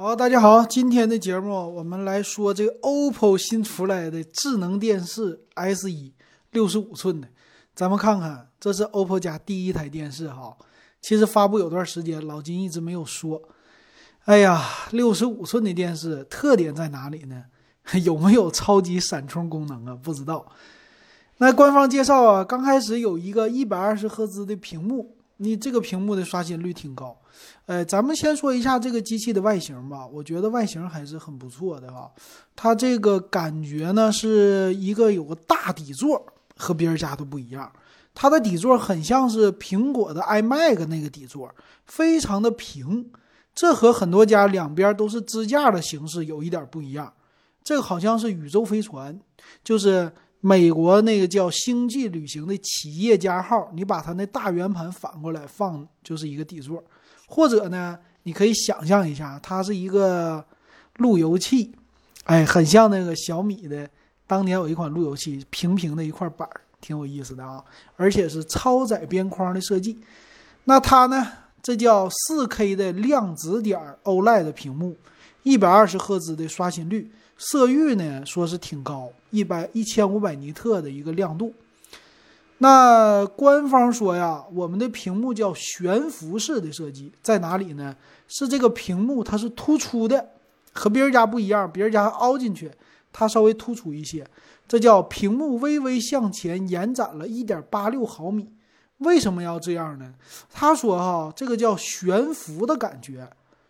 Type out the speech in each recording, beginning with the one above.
好，大家好，今天的节目我们来说这个 OPPO 新出来的智能电视 S 一六十五寸的，咱们看看，这是 OPPO 家第一台电视哈。其实发布有段时间，老金一直没有说。哎呀，六十五寸的电视特点在哪里呢？有没有超级闪充功能啊？不知道。那官方介绍啊，刚开始有一个一百二十赫兹的屏幕，你这个屏幕的刷新率挺高。呃，咱们先说一下这个机器的外形吧。我觉得外形还是很不错的哈。它这个感觉呢，是一个有个大底座，和别人家都不一样。它的底座很像是苹果的 iMac 那个底座，非常的平。这和很多家两边都是支架的形式有一点不一样。这个好像是宇宙飞船，就是美国那个叫星际旅行的企业家号。你把它那大圆盘反过来放，就是一个底座。或者呢，你可以想象一下，它是一个路由器，哎，很像那个小米的当年有一款路由器，平平的一块板，挺有意思的啊，而且是超窄边框的设计。那它呢，这叫四 K 的量子点 OLED 的屏幕，一百二十赫兹的刷新率，色域呢说是挺高，一百一千五百尼特的一个亮度。那官方说呀，我们的屏幕叫悬浮式的设计，在哪里呢？是这个屏幕它是突出的，和别人家不一样，别人家凹进去，它稍微突出一些，这叫屏幕微微向前延展了一点八六毫米。为什么要这样呢？他说哈，这个叫悬浮的感觉，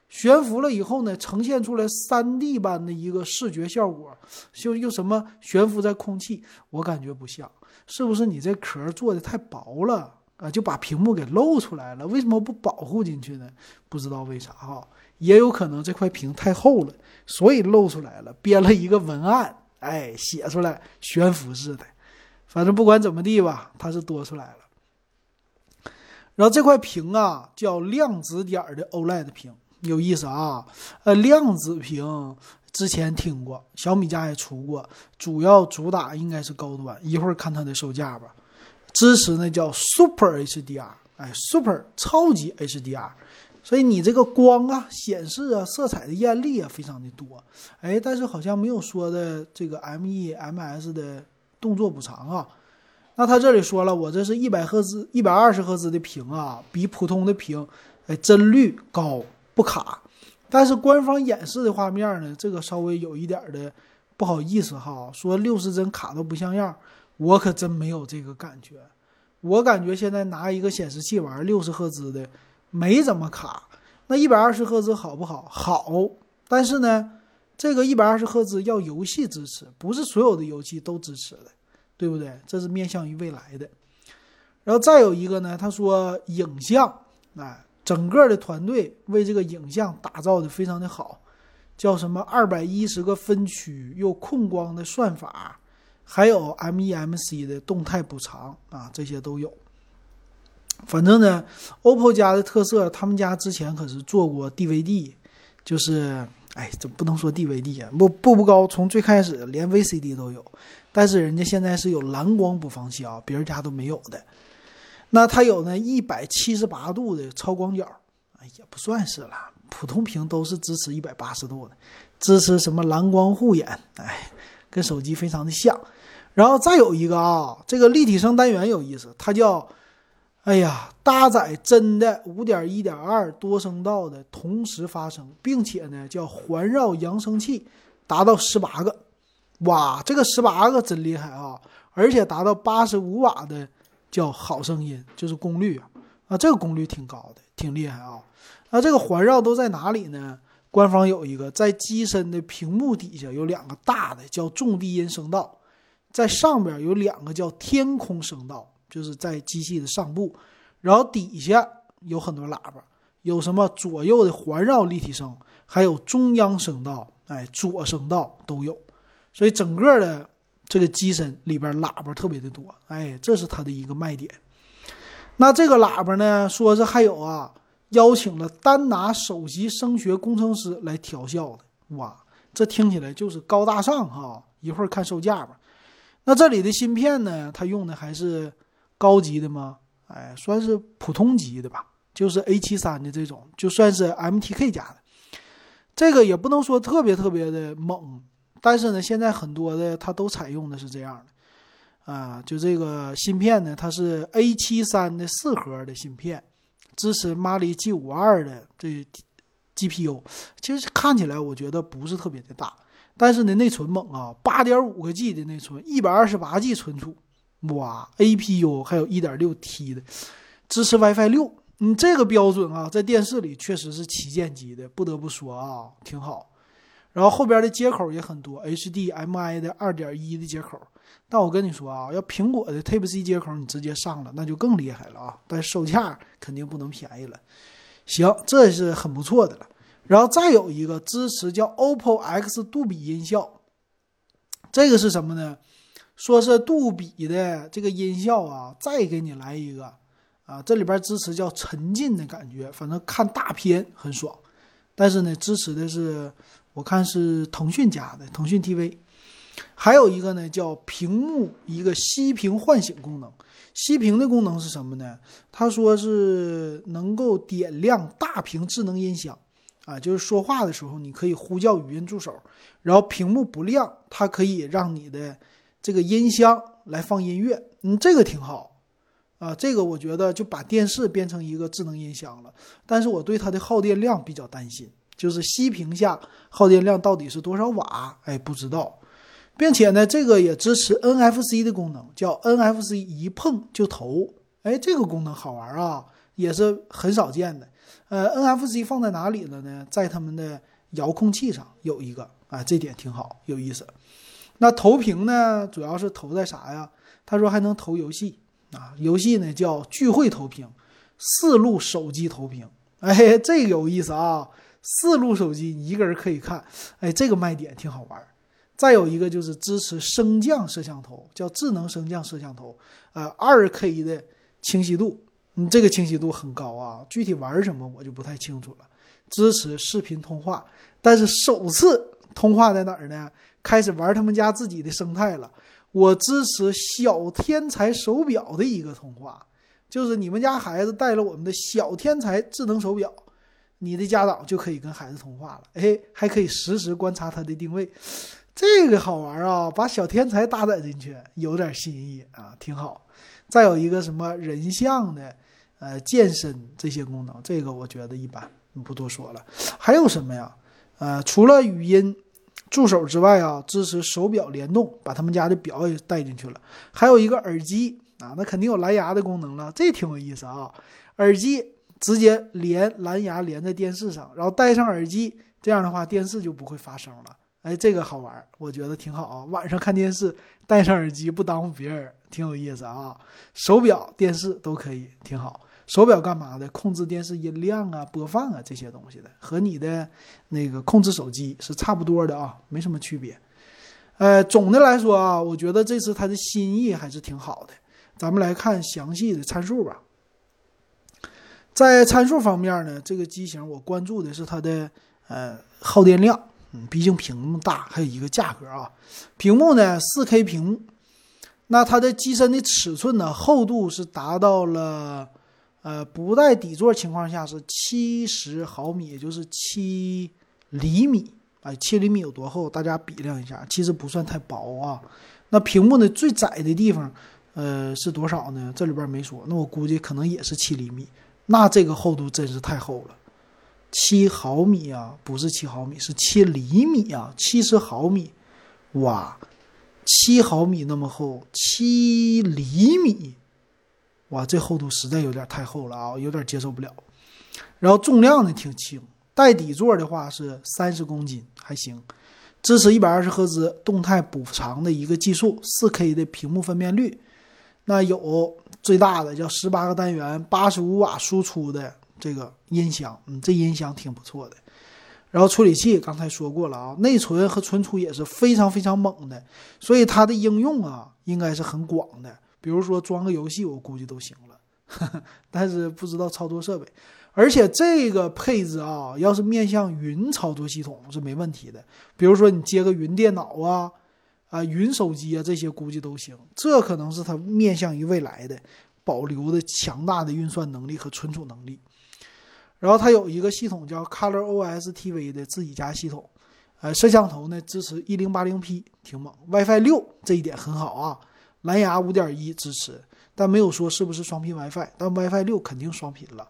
悬浮了以后呢，呈现出来三 D 般的一个视觉效果，就又什么悬浮在空气，我感觉不像。是不是你这壳做的太薄了啊？就把屏幕给露出来了？为什么不保护进去呢？不知道为啥哈，也有可能这块屏太厚了，所以露出来了，编了一个文案，哎，写出来悬浮式的。反正不管怎么地吧，它是多出来了。然后这块屏啊，叫量子点的 OLED 屏，有意思啊。呃，量子屏。之前听过，小米家也出过，主要主打应该是高端。一会儿看它的售价吧。支持那叫 Super HDR，哎，Super 超级 HDR，所以你这个光啊、显示啊、色彩的艳丽啊非常的多。哎，但是好像没有说的这个 MEMS 的动作补偿啊。那他这里说了，我这是一百赫兹、一百二十赫兹的屏啊，比普通的屏，哎，帧率高，不卡。但是官方演示的画面呢，这个稍微有一点的不好意思哈，说六十帧卡的不像样，我可真没有这个感觉。我感觉现在拿一个显示器玩六十赫兹的没怎么卡，那一百二十赫兹好不好？好，但是呢，这个一百二十赫兹要游戏支持，不是所有的游戏都支持的，对不对？这是面向于未来的。然后再有一个呢，他说影像，哎。整个的团队为这个影像打造的非常的好，叫什么二百一十个分区又控光的算法，还有 MEMC 的动态补偿啊，这些都有。反正呢，OPPO 家的特色，他们家之前可是做过 DVD，就是哎，怎么不能说 DVD 啊？步步步高从最开始连 VCD 都有，但是人家现在是有蓝光播放器啊，别人家都没有的。那它有呢一百七十八度的超广角，也不算是了，普通屏都是支持一百八十度的，支持什么蓝光护眼，哎，跟手机非常的像。然后再有一个啊，这个立体声单元有意思，它叫，哎呀，搭载真的五点一点二多声道的同时发声，并且呢叫环绕扬声器，达到十八个，哇，这个十八个真厉害啊，而且达到八十五瓦的。叫好声音，就是功率啊，啊，这个功率挺高的，挺厉害啊。那这个环绕都在哪里呢？官方有一个在机身的屏幕底下有两个大的叫重低音声道，在上边有两个叫天空声道，就是在机器的上部，然后底下有很多喇叭，有什么左右的环绕立体声，还有中央声道，哎，左声道都有，所以整个的。这个机身里边喇叭特别的多，哎，这是它的一个卖点。那这个喇叭呢，说是还有啊，邀请了丹拿首席声学工程师来调校的，哇，这听起来就是高大上哈。一会儿看售价吧。那这里的芯片呢，它用的还是高级的吗？哎，算是普通级的吧，就是 A 七三的这种，就算是 MTK 家的。这个也不能说特别特别的猛，但是呢，现在很多的它都采用的是这样的，啊，就这个芯片呢，它是 A 七三的四核的芯片，支持马里 G 五二的这 GPU，其实看起来我觉得不是特别的大，但是呢，内存猛啊，八点五个 G 的内存，一百二十八 G 存储，哇，APU 还有一点六 T 的，支持 WiFi 六。你这个标准啊，在电视里确实是旗舰级的，不得不说啊，挺好。然后后边的接口也很多，HDMI 的二点一的接口。但我跟你说啊，要苹果的 Type C 接口，你直接上了，那就更厉害了啊！但售价肯定不能便宜了。行，这是很不错的了。然后再有一个支持叫 OPPO X 杜比音效，这个是什么呢？说是杜比的这个音效啊，再给你来一个。啊，这里边支持叫沉浸的感觉，反正看大片很爽。但是呢，支持的是我看是腾讯家的腾讯 TV，还有一个呢叫屏幕一个熄屏唤醒功能。熄屏的功能是什么呢？他说是能够点亮大屏智能音响啊，就是说话的时候你可以呼叫语音助手，然后屏幕不亮，它可以让你的这个音箱来放音乐。嗯，这个挺好。啊，这个我觉得就把电视变成一个智能音箱了，但是我对它的耗电量比较担心，就是熄屏下耗电量到底是多少瓦？哎，不知道，并且呢，这个也支持 NFC 的功能，叫 NFC 一碰就投，哎，这个功能好玩啊，也是很少见的。呃，NFC 放在哪里了呢？在他们的遥控器上有一个，啊，这点挺好，有意思。那投屏呢，主要是投在啥呀？他说还能投游戏。啊，游戏呢叫聚会投屏，四路手机投屏，哎，这个有意思啊！四路手机你一个人可以看，哎，这个卖点挺好玩。再有一个就是支持升降摄像头，叫智能升降摄像头，呃，二 K 的清晰度，嗯，这个清晰度很高啊。具体玩什么我就不太清楚了。支持视频通话，但是首次通话在哪儿呢？开始玩他们家自己的生态了。我支持小天才手表的一个通话，就是你们家孩子带了我们的小天才智能手表，你的家长就可以跟孩子通话了。哎，还可以实时观察他的定位，这个好玩啊！把小天才搭载进去，有点新意啊，挺好。再有一个什么人像的，呃，健身这些功能，这个我觉得一般，不多说了。还有什么呀？呃，除了语音。助手之外啊，支持手表联动，把他们家的表也带进去了。还有一个耳机啊，那肯定有蓝牙的功能了，这挺有意思啊。耳机直接连蓝牙连在电视上，然后戴上耳机，这样的话电视就不会发声了。哎，这个好玩，我觉得挺好啊。晚上看电视戴上耳机不耽误别人，挺有意思啊。手表、电视都可以，挺好。手表干嘛的？控制电视音量啊、播放啊这些东西的，和你的那个控制手机是差不多的啊，没什么区别。呃，总的来说啊，我觉得这次它的心意还是挺好的。咱们来看详细的参数吧。在参数方面呢，这个机型我关注的是它的呃耗电量，嗯，毕竟屏幕大，还有一个价格啊。屏幕呢，4K 屏幕，那它的机身的尺寸呢，厚度是达到了。呃，不带底座情况下是七十毫米，也就是七厘米。啊，七厘米有多厚？大家比量一下，其实不算太薄啊。那屏幕的最窄的地方，呃，是多少呢？这里边没说。那我估计可能也是七厘米。那这个厚度真是太厚了，七毫米啊，不是七毫米，是七厘米啊，七十毫米。哇，七毫米那么厚，七厘米。哇，这厚度实在有点太厚了啊，有点接受不了。然后重量呢挺轻，带底座的话是三十公斤，还行。支持一百二十赫兹动态补偿的一个技术，四 K 的屏幕分辨率。那有最大的叫十八个单元，八十五瓦输出的这个音箱，嗯，这音箱挺不错的。然后处理器刚才说过了啊，内存和存储也是非常非常猛的，所以它的应用啊应该是很广的。比如说装个游戏，我估计都行了，但是不知道操作设备。而且这个配置啊，要是面向云操作系统是没问题的。比如说你接个云电脑啊、啊云手机啊，这些估计都行。这可能是它面向于未来的保留的强大的运算能力和存储能力。然后它有一个系统叫 Color OS TV 的自己家系统，呃，摄像头呢支持 1080P，挺猛。WiFi 六这一点很好啊，蓝牙5.1支持，但没有说是不是双频 WiFi，但 WiFi 六肯定双频了。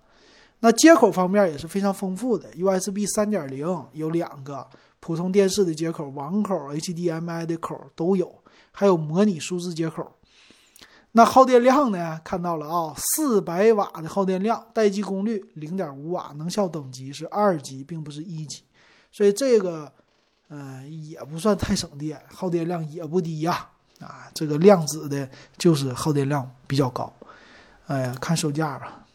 那接口方面也是非常丰富的，USB 3.0有两个，普通电视的接口、网口、HDMI 的口都有，还有模拟数字接口。那耗电量呢？看到了啊，四百瓦的耗电量，待机功率零点五瓦，能效等级是二级，并不是一级，所以这个，嗯，也不算太省电，耗电量也不低呀。啊这个量子的就是耗电量比较高。哎呀，看售价吧。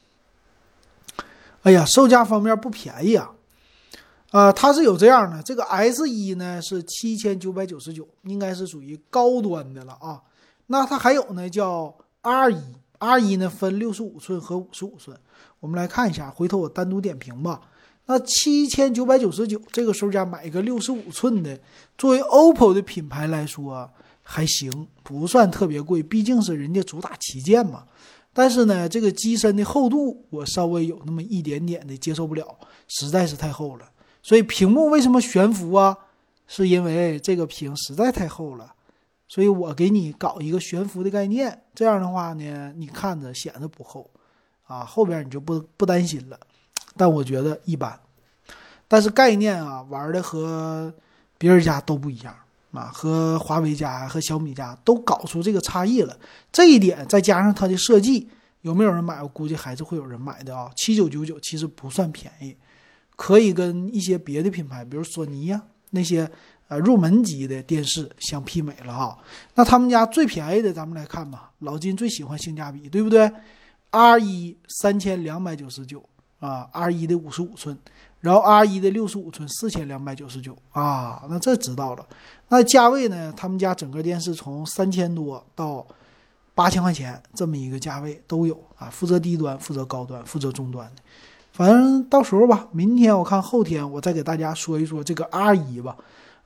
哎呀，售价方面不便宜啊。啊，它是有这样的，这个 S 一呢是七千九百九十九，应该是属于高端的了啊。那它还有呢，叫 R 一，R 一呢分六十五寸和五十五寸。我们来看一下，回头我单独点评吧。那七千九百九十九这个售价买一个六十五寸的，作为 OPPO 的品牌来说还行，不算特别贵，毕竟是人家主打旗舰嘛。但是呢，这个机身的厚度我稍微有那么一点点的接受不了，实在是太厚了。所以屏幕为什么悬浮啊？是因为这个屏实在太厚了。所以我给你搞一个悬浮的概念，这样的话呢，你看着显得不厚，啊，后边你就不不担心了。但我觉得一般，但是概念啊，玩的和别人家都不一样啊，和华为家和小米家都搞出这个差异了。这一点再加上它的设计，有没有人买？我估计还是会有人买的啊。七九九九其实不算便宜，可以跟一些别的品牌，比如索尼呀那些。呃，入门级的电视相媲美了哈。那他们家最便宜的，咱们来看吧。老金最喜欢性价比，对不对？R 一三千两百九十九啊，R 一的五十五寸，然后 R 一的六十五寸四千两百九十九啊。那这知道了。那价位呢？他们家整个电视从三千多到八千块钱这么一个价位都有啊。负责低端，负责高端，负责中端的。反正到时候吧，明天我看后天我再给大家说一说这个 R 一吧。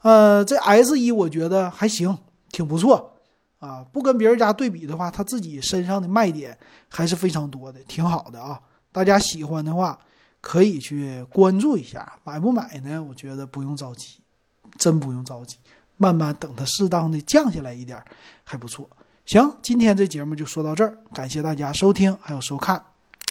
呃，这 S 一我觉得还行，挺不错啊。不跟别人家对比的话，他自己身上的卖点还是非常多的，挺好的啊。大家喜欢的话，可以去关注一下。买不买呢？我觉得不用着急，真不用着急，慢慢等它适当的降下来一点，还不错。行，今天这节目就说到这儿，感谢大家收听还有收看。